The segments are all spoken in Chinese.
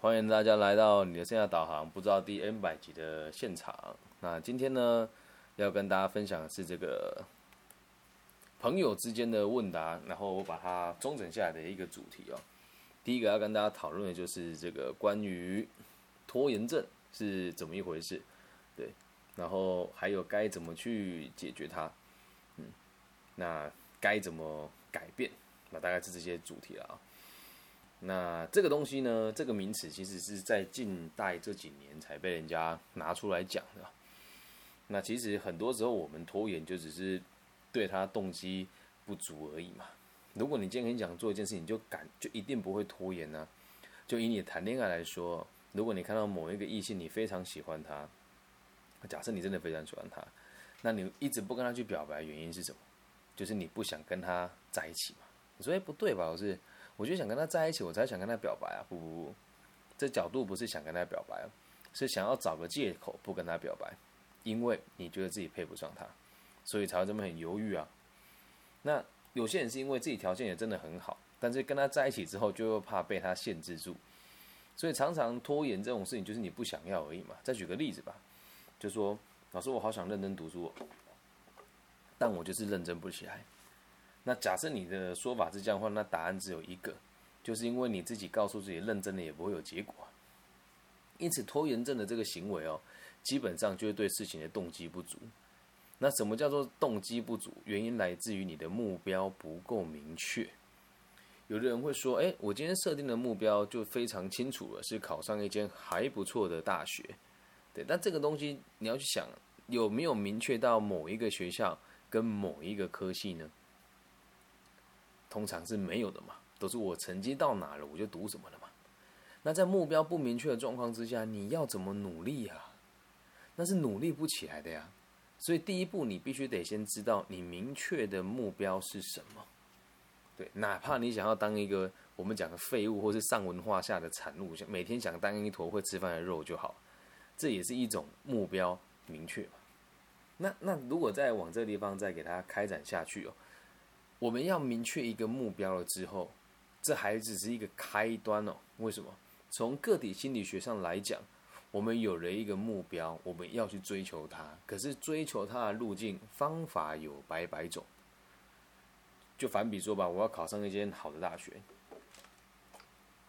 欢迎大家来到你的线下导航，不知道第 N 百集的现场。那今天呢，要跟大家分享的是这个朋友之间的问答，然后我把它中整下来的一个主题哦。第一个要跟大家讨论的就是这个关于拖延症是怎么一回事，对，然后还有该怎么去解决它，嗯，那该怎么改变？那大概是这些主题了啊。那这个东西呢，这个名词其实是在近代这几年才被人家拿出来讲的。那其实很多时候我们拖延就只是对他动机不足而已嘛。如果你今天跟你讲做一件事情，你就敢就一定不会拖延呢？就以你谈恋爱来说，如果你看到某一个异性，你非常喜欢他，假设你真的非常喜欢他，那你一直不跟他去表白，原因是什么？就是你不想跟他在一起嘛？你说哎不对吧？我是。我就想跟他在一起，我才想跟他表白啊！不不不，这角度不是想跟他表白，是想要找个借口不跟他表白，因为你觉得自己配不上他，所以才会这么很犹豫啊。那有些人是因为自己条件也真的很好，但是跟他在一起之后，就又怕被他限制住，所以常常拖延这种事情，就是你不想要而已嘛。再举个例子吧，就说老师，我好想认真读书，但我就是认真不起来。那假设你的说法是这样的话，那答案只有一个，就是因为你自己告诉自己认真的也不会有结果，因此拖延症的这个行为哦，基本上就是对事情的动机不足。那什么叫做动机不足？原因来自于你的目标不够明确。有的人会说，哎，我今天设定的目标就非常清楚了，是考上一间还不错的大学。对，但这个东西你要去想，有没有明确到某一个学校跟某一个科系呢？通常是没有的嘛，都是我成绩到哪了我就读什么了嘛。那在目标不明确的状况之下，你要怎么努力呀？那是努力不起来的呀。所以第一步，你必须得先知道你明确的目标是什么。对，哪怕你想要当一个我们讲的废物，或是上文化下的产物，每天想当一坨会吃饭的肉就好，这也是一种目标明确嘛。那那如果再往这个地方再给它开展下去哦。我们要明确一个目标了之后，这还只是一个开端哦。为什么？从个体心理学上来讲，我们有了一个目标，我们要去追求它。可是追求它的路径方法有百百种。就反比说吧，我要考上一间好的大学，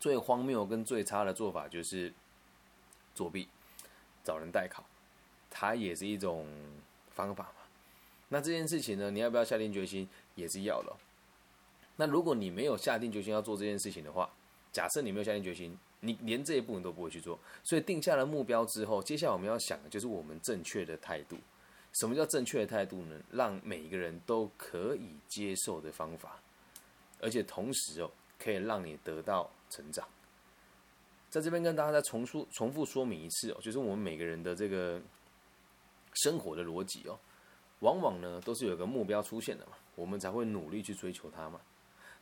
最荒谬跟最差的做法就是作弊，找人代考，它也是一种方法嘛。那这件事情呢，你要不要下定决心？也是要的。那如果你没有下定决心要做这件事情的话，假设你没有下定决心，你连这一步你都不会去做。所以定下了目标之后，接下来我们要想的就是我们正确的态度。什么叫正确的态度呢？让每一个人都可以接受的方法，而且同时哦，可以让你得到成长。在这边跟大家再重述、重复说明一次哦，就是我们每个人的这个生活的逻辑哦。往往呢，都是有个目标出现的嘛，我们才会努力去追求它嘛。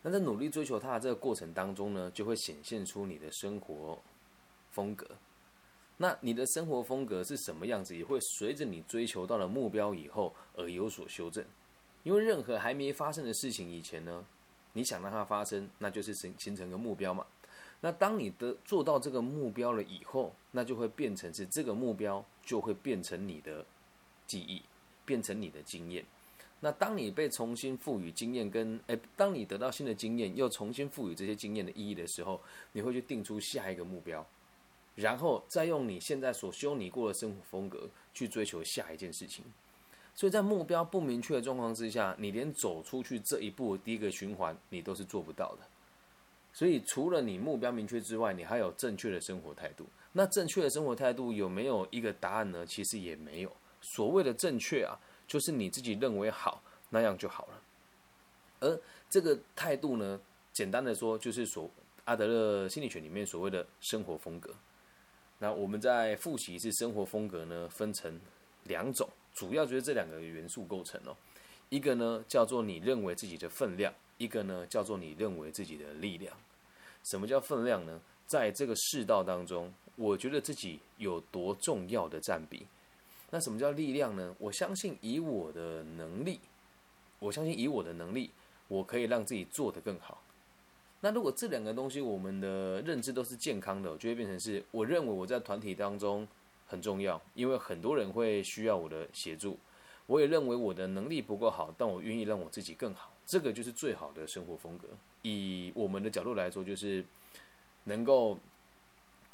那在努力追求它的这个过程当中呢，就会显现出你的生活风格。那你的生活风格是什么样子，也会随着你追求到了目标以后而有所修正。因为任何还没发生的事情以前呢，你想让它发生，那就是形形成个目标嘛。那当你的做到这个目标了以后，那就会变成是这个目标就会变成你的记忆。变成你的经验，那当你被重新赋予经验，跟诶，当你得到新的经验，又重新赋予这些经验的意义的时候，你会去定出下一个目标，然后再用你现在所修你过的生活风格去追求下一件事情。所以在目标不明确的状况之下，你连走出去这一步第一个循环你都是做不到的。所以除了你目标明确之外，你还有正确的生活态度。那正确的生活态度有没有一个答案呢？其实也没有。所谓的正确啊，就是你自己认为好那样就好了。而这个态度呢，简单的说，就是所阿德勒心理学里面所谓的生活风格。那我们在复习一次生活风格呢，分成两种，主要就是这两个元素构成哦。一个呢叫做你认为自己的分量，一个呢叫做你认为自己的力量。什么叫分量呢？在这个世道当中，我觉得自己有多重要的占比。那什么叫力量呢？我相信以我的能力，我相信以我的能力，我可以让自己做得更好。那如果这两个东西我们的认知都是健康的，就会变成是我认为我在团体当中很重要，因为很多人会需要我的协助。我也认为我的能力不够好，但我愿意让我自己更好，这个就是最好的生活风格。以我们的角度来说，就是能够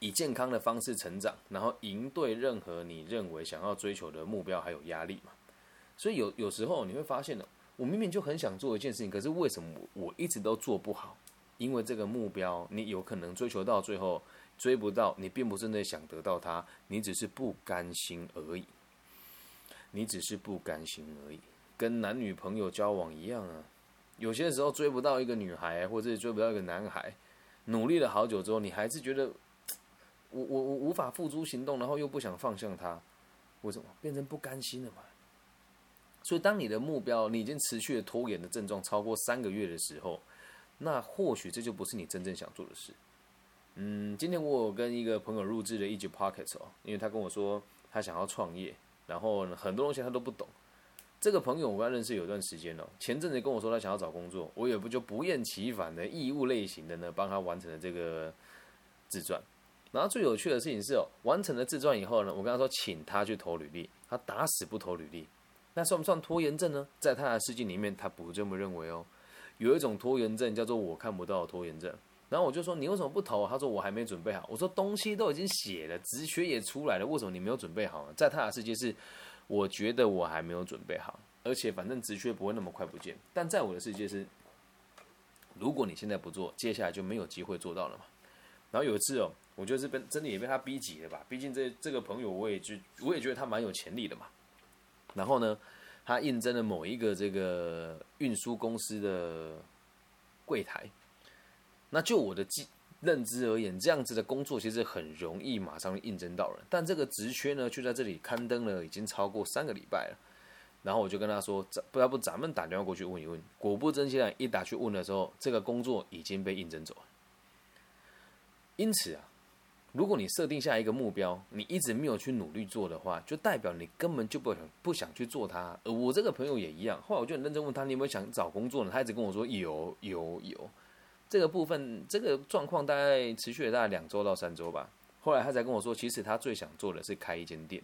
以健康的方式成长，然后赢对任何你认为想要追求的目标还有压力嘛。所以有有时候你会发现呢，我明明就很想做一件事情，可是为什么我一直都做不好？因为这个目标你有可能追求到最后追不到，你并不是那想得到它，你只是不甘心而已。你只是不甘心而已，跟男女朋友交往一样啊。有些时候追不到一个女孩，或者追不到一个男孩，努力了好久之后，你还是觉得我我我无法付诸行动，然后又不想放下他，为什么变成不甘心了嘛？所以，当你的目标你已经持续的拖延的症状超过三个月的时候，那或许这就不是你真正想做的事。嗯，今天我有跟一个朋友录制了一集 pocket 哦，因为他跟我说他想要创业。然后很多东西他都不懂。这个朋友我跟他认识有段时间了，前阵子跟我说他想要找工作，我也不就不厌其烦的义务类型的呢，帮他完成了这个自传。然后最有趣的事情是哦，完成了自传以后呢，我跟他说请他去投履历，他打死不投履历。那算不算拖延症呢？在他的世界里面，他不这么认为哦。有一种拖延症叫做我看不到拖延症。然后我就说你为什么不投？他说我还没准备好。我说东西都已经写了，直学也出来了，为什么你没有准备好呢？在他的世界是，我觉得我还没有准备好，而且反正直学不会那么快不见。但在我的世界是，如果你现在不做，接下来就没有机会做到了嘛。然后有一次哦，我觉得是被真的也被他逼急了吧？毕竟这这个朋友我也就我也觉得他蛮有潜力的嘛。然后呢，他应征了某一个这个运输公司的柜台。那就我的记认知而言，这样子的工作其实很容易马上应征到人，但这个职缺呢，就在这里刊登了，已经超过三个礼拜了。然后我就跟他说：“咱不要不咱们打电话过去问一问。”果不其然，一打去问的时候，这个工作已经被应征走了。因此啊，如果你设定下一个目标，你一直没有去努力做的话，就代表你根本就不想不想去做它。而我这个朋友也一样，后来我就很认真问他：“你有没有想找工作呢？”他一直跟我说：“有有有。”这个部分，这个状况大概持续了大概两周到三周吧。后来他才跟我说，其实他最想做的是开一间店。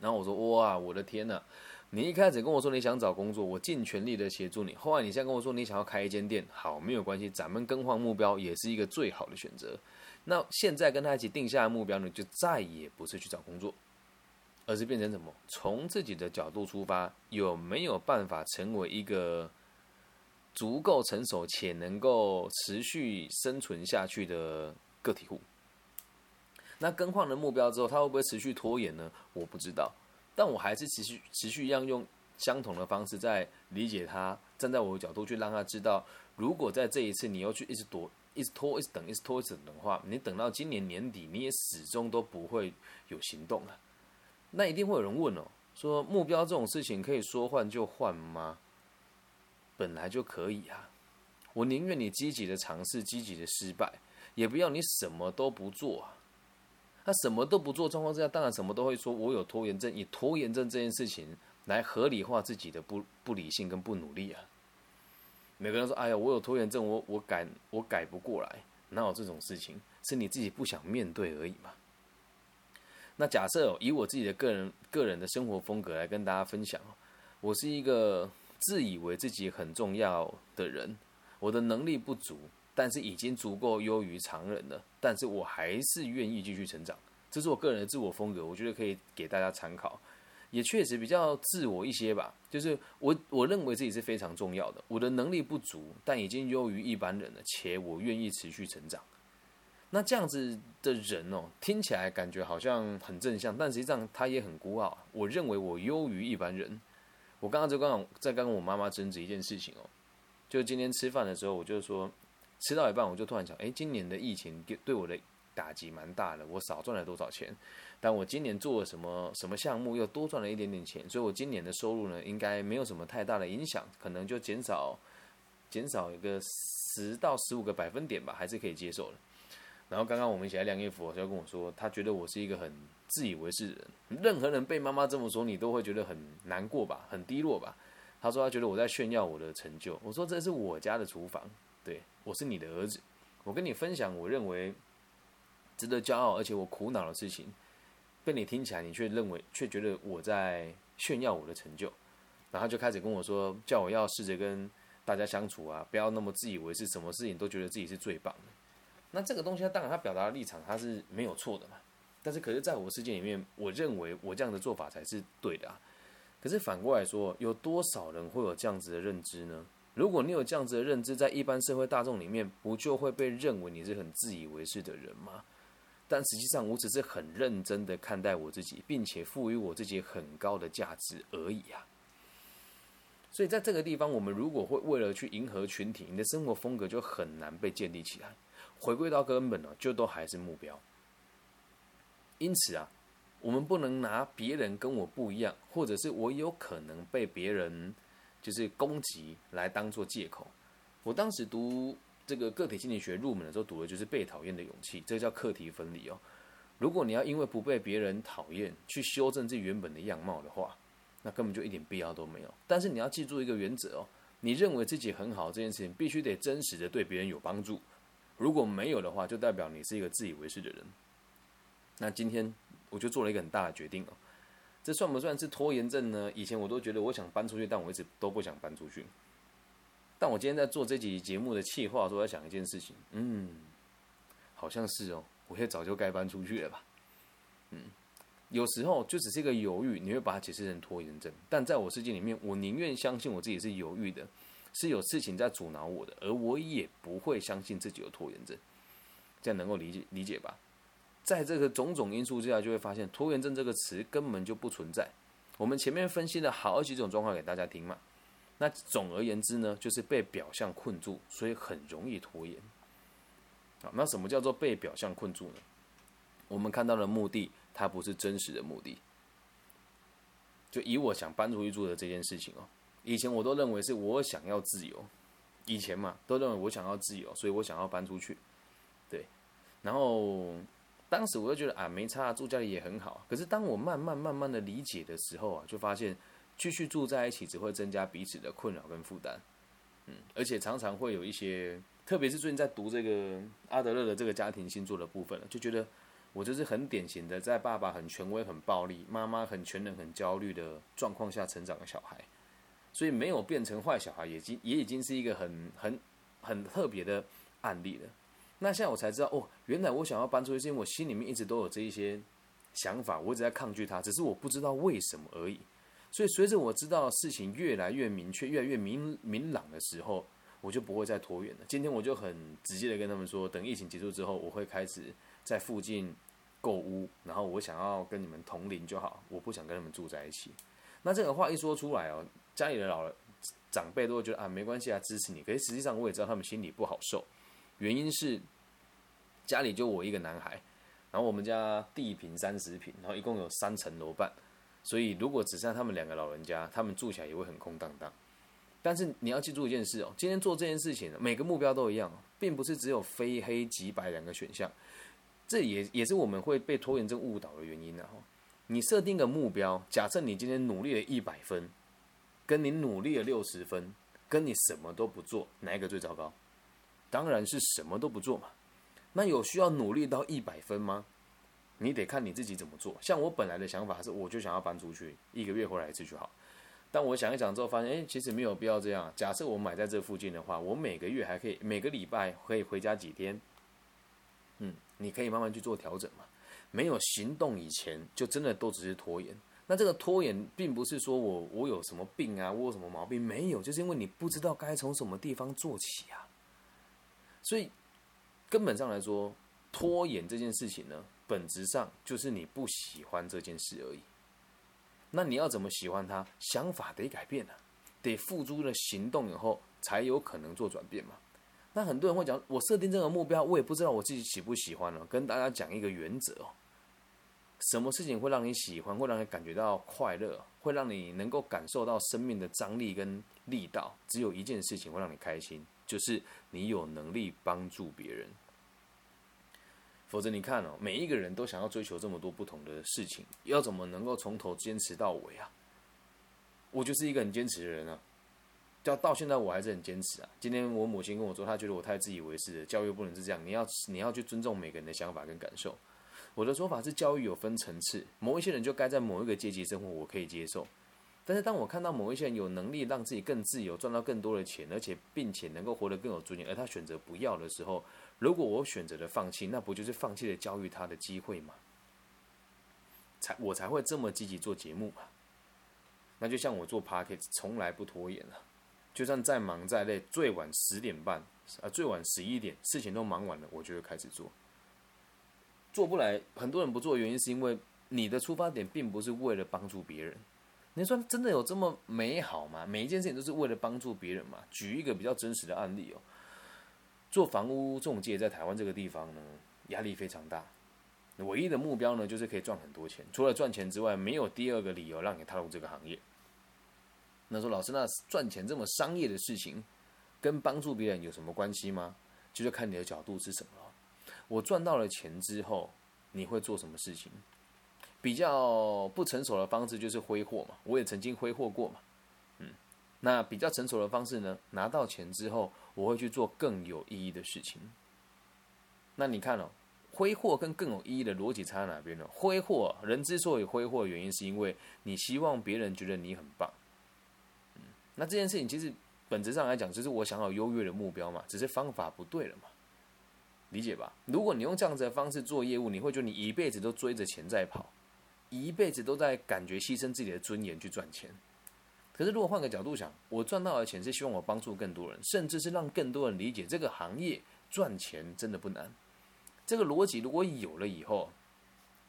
然后我说：“哇，我的天呐！你一开始跟我说你想找工作，我尽全力的协助你。后来你现在跟我说你想要开一间店，好，没有关系，咱们更换目标也是一个最好的选择。那现在跟他一起定下的目标呢，就再也不是去找工作，而是变成什么？从自己的角度出发，有没有办法成为一个？”足够成熟且能够持续生存下去的个体户，那更换了目标之后，他会不会持续拖延呢？我不知道，但我还是持续持续一样用相同的方式在理解他，站在我的角度去让他知道，如果在这一次你又去一直躲、一直拖、一直等、一直拖、一直等的话，你等到今年年底你也始终都不会有行动了。那一定会有人问哦，说目标这种事情可以说换就换吗？本来就可以啊，我宁愿你积极的尝试，积极的失败，也不要你什么都不做啊。他什么都不做状况之下，当然什么都会说，我有拖延症，以拖延症这件事情来合理化自己的不不理性跟不努力啊。每个人说，哎呀，我有拖延症，我我改我改不过来，哪有这种事情？是你自己不想面对而已嘛。那假设以我自己的个人个人的生活风格来跟大家分享，我是一个。自以为自己很重要的人，我的能力不足，但是已经足够优于常人了。但是我还是愿意继续成长，这是我个人的自我风格，我觉得可以给大家参考。也确实比较自我一些吧，就是我我认为自己是非常重要的。我的能力不足，但已经优于一般人了，且我愿意持续成长。那这样子的人哦，听起来感觉好像很正向，但实际上他也很孤傲。我认为我优于一般人。我刚刚就刚在跟我妈妈争执一件事情哦，就今天吃饭的时候，我就说吃到一半，我就突然想，哎，今年的疫情对对我的打击蛮大的，我少赚了多少钱？但我今年做了什么什么项目，又多赚了一点点钱，所以我今年的收入呢，应该没有什么太大的影响，可能就减少减少一个十到十五个百分点吧，还是可以接受的。然后刚刚我们一起来晾衣服，就跟我说，他觉得我是一个很。自以为是的人，任何人被妈妈这么说，你都会觉得很难过吧，很低落吧？他说他觉得我在炫耀我的成就。我说这是我家的厨房，对我是你的儿子，我跟你分享我认为值得骄傲而且我苦恼的事情，被你听起来，你却认为却觉得我在炫耀我的成就，然后就开始跟我说，叫我要试着跟大家相处啊，不要那么自以为是，什么事情都觉得自己是最棒的。那这个东西，当然他表达的立场他是没有错的嘛。但是，可是在我世界里面，我认为我这样的做法才是对的啊。可是反过来说，有多少人会有这样子的认知呢？如果你有这样子的认知，在一般社会大众里面，不就会被认为你是很自以为是的人吗？但实际上，我只是很认真的看待我自己，并且赋予我自己很高的价值而已啊。所以，在这个地方，我们如果会为了去迎合群体，你的生活风格就很难被建立起来。回归到根本呢，就都还是目标。因此啊，我们不能拿别人跟我不一样，或者是我有可能被别人就是攻击来当做借口。我当时读这个个体心理学入门的时候，读的就是被讨厌的勇气，这叫课题分离哦。如果你要因为不被别人讨厌去修正自己原本的样貌的话，那根本就一点必要都没有。但是你要记住一个原则哦，你认为自己很好这件事情，必须得真实的对别人有帮助。如果没有的话，就代表你是一个自以为是的人。那今天我就做了一个很大的决定哦，这算不算是拖延症呢？以前我都觉得我想搬出去，但我一直都不想搬出去。但我今天在做这集节目的企划说，在想一件事情，嗯，好像是哦，我也早就该搬出去了吧。嗯，有时候就只是一个犹豫，你会把它解释成拖延症，但在我世界里面，我宁愿相信我自己是犹豫的，是有事情在阻挠我的，而我也不会相信自己有拖延症。这样能够理解理解吧？在这个种种因素之下，就会发现拖延症这个词根本就不存在。我们前面分析了好几种状况给大家听嘛。那总而言之呢，就是被表象困住，所以很容易拖延。好，那什么叫做被表象困住呢？我们看到的目的，它不是真实的目的。就以我想搬出去住的这件事情哦，以前我都认为是我想要自由，以前嘛都认为我想要自由，所以我想要搬出去。对，然后。当时我就觉得啊，没差，住家里也很好。可是当我慢慢慢慢的理解的时候啊，就发现继续住在一起只会增加彼此的困扰跟负担。嗯，而且常常会有一些，特别是最近在读这个阿德勒的这个家庭星座的部分了，就觉得我就是很典型的在爸爸很权威、很暴力，妈妈很全能、很焦虑的状况下成长的小孩。所以没有变成坏小孩，已经也已经是一个很很很特别的案例了。那现在我才知道哦，原来我想要搬出去，是因为我心里面一直都有这一些想法，我一直在抗拒它，只是我不知道为什么而已。所以随着我知道事情越来越明确、越来越明明朗的时候，我就不会再拖延了。今天我就很直接的跟他们说，等疫情结束之后，我会开始在附近购屋，然后我想要跟你们同龄就好，我不想跟他们住在一起。那这个话一说出来哦，家里的老人长辈都会觉得啊，没关系啊，支持你。可是实际上我也知道他们心里不好受。原因是家里就我一个男孩，然后我们家地平三十平，然后一共有三层楼半，所以如果只剩他们两个老人家，他们住起来也会很空荡荡。但是你要记住一件事哦，今天做这件事情，每个目标都一样，并不是只有非黑即白两个选项，这也也是我们会被拖延症误导的原因呢。你设定个目标，假设你今天努力了一百分，跟你努力了六十分，跟你什么都不做，哪一个最糟糕？当然是什么都不做嘛，那有需要努力到一百分吗？你得看你自己怎么做。像我本来的想法是，我就想要搬出去，一个月回来一次就好。但我想一想之后，发现，哎，其实没有必要这样。假设我买在这附近的话，我每个月还可以，每个礼拜可以回家几天。嗯，你可以慢慢去做调整嘛。没有行动以前，就真的都只是拖延。那这个拖延，并不是说我我有什么病啊，我有什么毛病，没有，就是因为你不知道该从什么地方做起啊。所以，根本上来说，拖延这件事情呢，本质上就是你不喜欢这件事而已。那你要怎么喜欢它？想法得改变啊，得付诸了行动以后，才有可能做转变嘛。那很多人会讲，我设定这个目标，我也不知道我自己喜不喜欢了。跟大家讲一个原则哦，什么事情会让你喜欢，会让你感觉到快乐，会让你能够感受到生命的张力跟力道？只有一件事情会让你开心。就是你有能力帮助别人，否则你看哦，每一个人都想要追求这么多不同的事情，要怎么能够从头坚持到尾啊？我就是一个很坚持的人啊，到到现在我还是很坚持啊。今天我母亲跟我说，她觉得我太自以为是了，教育不能是这样，你要你要去尊重每个人的想法跟感受。我的说法是，教育有分层次，某一些人就该在某一个阶级生活，我可以接受。但是当我看到某一些人有能力让自己更自由，赚到更多的钱，而且并且能够活得更有尊严，而他选择不要的时候，如果我选择了放弃，那不就是放弃了教育他的机会吗？才我才会这么积极做节目嘛。那就像我做 p a r k e t 从来不拖延了，就算再忙再累，最晚十点半啊，最晚十一点，事情都忙完了，我就会开始做。做不来，很多人不做原因是因为你的出发点并不是为了帮助别人。你说真的有这么美好吗？每一件事情都是为了帮助别人吗？举一个比较真实的案例哦，做房屋中介在台湾这个地方呢，压力非常大。唯一的目标呢，就是可以赚很多钱。除了赚钱之外，没有第二个理由让你踏入这个行业。那说老师，那赚钱这么商业的事情，跟帮助别人有什么关系吗？就是看你的角度是什么。我赚到了钱之后，你会做什么事情？比较不成熟的方式就是挥霍嘛，我也曾经挥霍过嘛，嗯，那比较成熟的方式呢？拿到钱之后，我会去做更有意义的事情。那你看哦，挥霍跟更有意义的逻辑差在哪边呢？挥霍人之所以挥霍，原因是因为你希望别人觉得你很棒，嗯，那这件事情其实本质上来讲，就是我想要优越的目标嘛，只是方法不对了嘛。理解吧？如果你用这样子的方式做业务，你会觉得你一辈子都追着钱在跑，一辈子都在感觉牺牲自己的尊严去赚钱。可是如果换个角度想，我赚到的钱是希望我帮助更多人，甚至是让更多人理解这个行业赚钱真的不难。这个逻辑如果有了以后，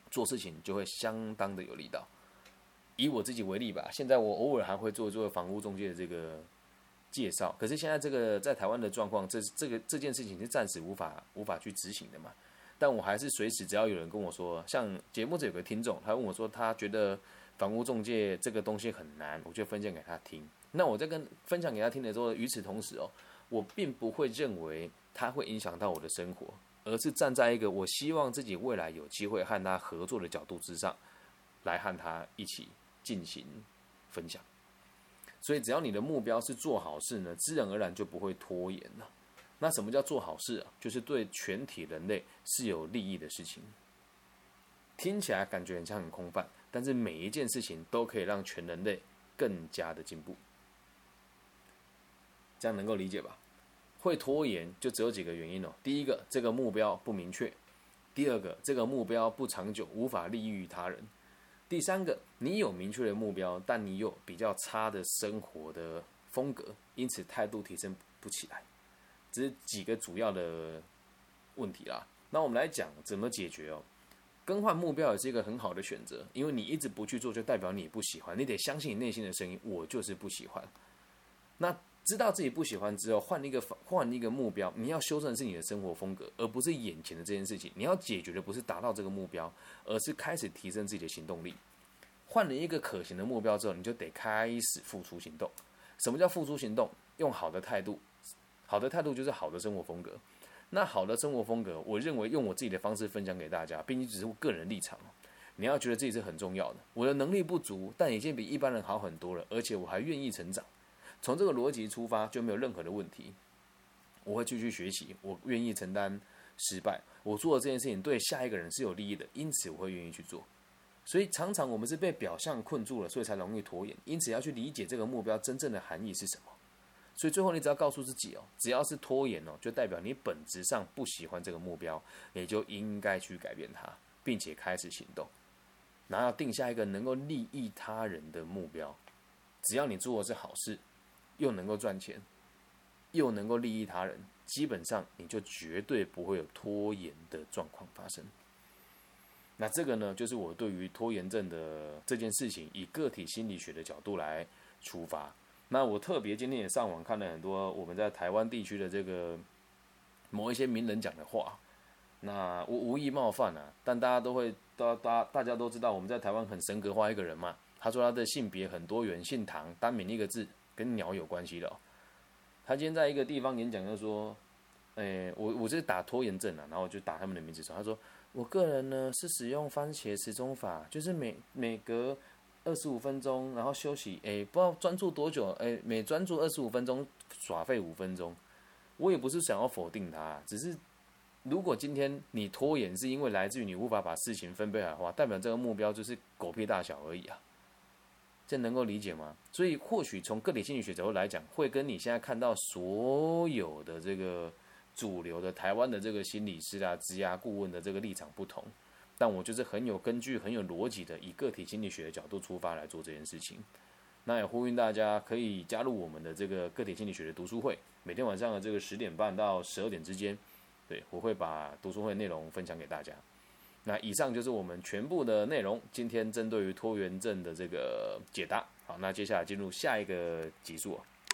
做事情就会相当的有力道。以我自己为例吧，现在我偶尔还会做做房屋中介的这个。介绍，可是现在这个在台湾的状况，这这个这件事情是暂时无法无法去执行的嘛？但我还是随时只要有人跟我说，像节目这有个听众，他问我说他觉得房屋中介这个东西很难，我就分享给他听。那我在跟分享给他听的时候，与此同时哦，我并不会认为他会影响到我的生活，而是站在一个我希望自己未来有机会和他合作的角度之上，来和他一起进行分享。所以，只要你的目标是做好事呢，自然而然就不会拖延了。那什么叫做好事啊？就是对全体人类是有利益的事情。听起来感觉很像很空泛，但是每一件事情都可以让全人类更加的进步。这样能够理解吧？会拖延就只有几个原因哦。第一个，这个目标不明确；第二个，这个目标不长久，无法利益于他人。第三个，你有明确的目标，但你有比较差的生活的风格，因此态度提升不起来，这是几个主要的问题啦。那我们来讲怎么解决哦。更换目标也是一个很好的选择，因为你一直不去做，就代表你不喜欢。你得相信你内心的声音，我就是不喜欢。那知道自己不喜欢之后，换一个换一个目标，你要修正的是你的生活风格，而不是眼前的这件事情。你要解决的不是达到这个目标，而是开始提升自己的行动力。换了一个可行的目标之后，你就得开始付出行动。什么叫付出行动？用好的态度，好的态度就是好的生活风格。那好的生活风格，我认为用我自己的方式分享给大家，并且只是我个人立场。你要觉得自己是很重要的。我的能力不足，但已经比一般人好很多了，而且我还愿意成长。从这个逻辑出发，就没有任何的问题。我会继续学习，我愿意承担失败。我做的这件事情对下一个人是有利益的，因此我会愿意去做。所以常常我们是被表象困住了，所以才容易拖延。因此要去理解这个目标真正的含义是什么。所以最后你只要告诉自己哦，只要是拖延哦，就代表你本质上不喜欢这个目标，你就应该去改变它，并且开始行动。然后定下一个能够利益他人的目标。只要你做的是好事。又能够赚钱，又能够利益他人，基本上你就绝对不会有拖延的状况发生。那这个呢，就是我对于拖延症的这件事情，以个体心理学的角度来出发。那我特别今天也上网看了很多我们在台湾地区的这个某一些名人讲的话。那我无意冒犯啊，但大家都会，大大大家都知道我们在台湾很神格化一个人嘛。他说他的性别很多元，姓唐，单名一个字。跟鸟有关系的哦，他今天在一个地方演讲，就说：“诶，我我是打拖延症啊，然后就打他们的名字说，他说我个人呢是使用番茄时钟法，就是每每隔二十五分钟，然后休息，哎，不知道专注多久，哎，每专注二十五分钟耍废五分钟。我也不是想要否定他，只是如果今天你拖延是因为来自于你无法把事情分配好的话，代表这个目标就是狗屁大小而已啊。这能够理解吗？所以或许从个体心理学角度来讲，会跟你现在看到所有的这个主流的台湾的这个心理师啊、职涯顾问的这个立场不同。但我就是很有根据、很有逻辑的，以个体心理学的角度出发来做这件事情。那也呼吁大家可以加入我们的这个个体心理学的读书会，每天晚上的这个十点半到十二点之间，对我会把读书会内容分享给大家。那以上就是我们全部的内容，今天针对于拖延症的这个解答。好，那接下来进入下一个集数。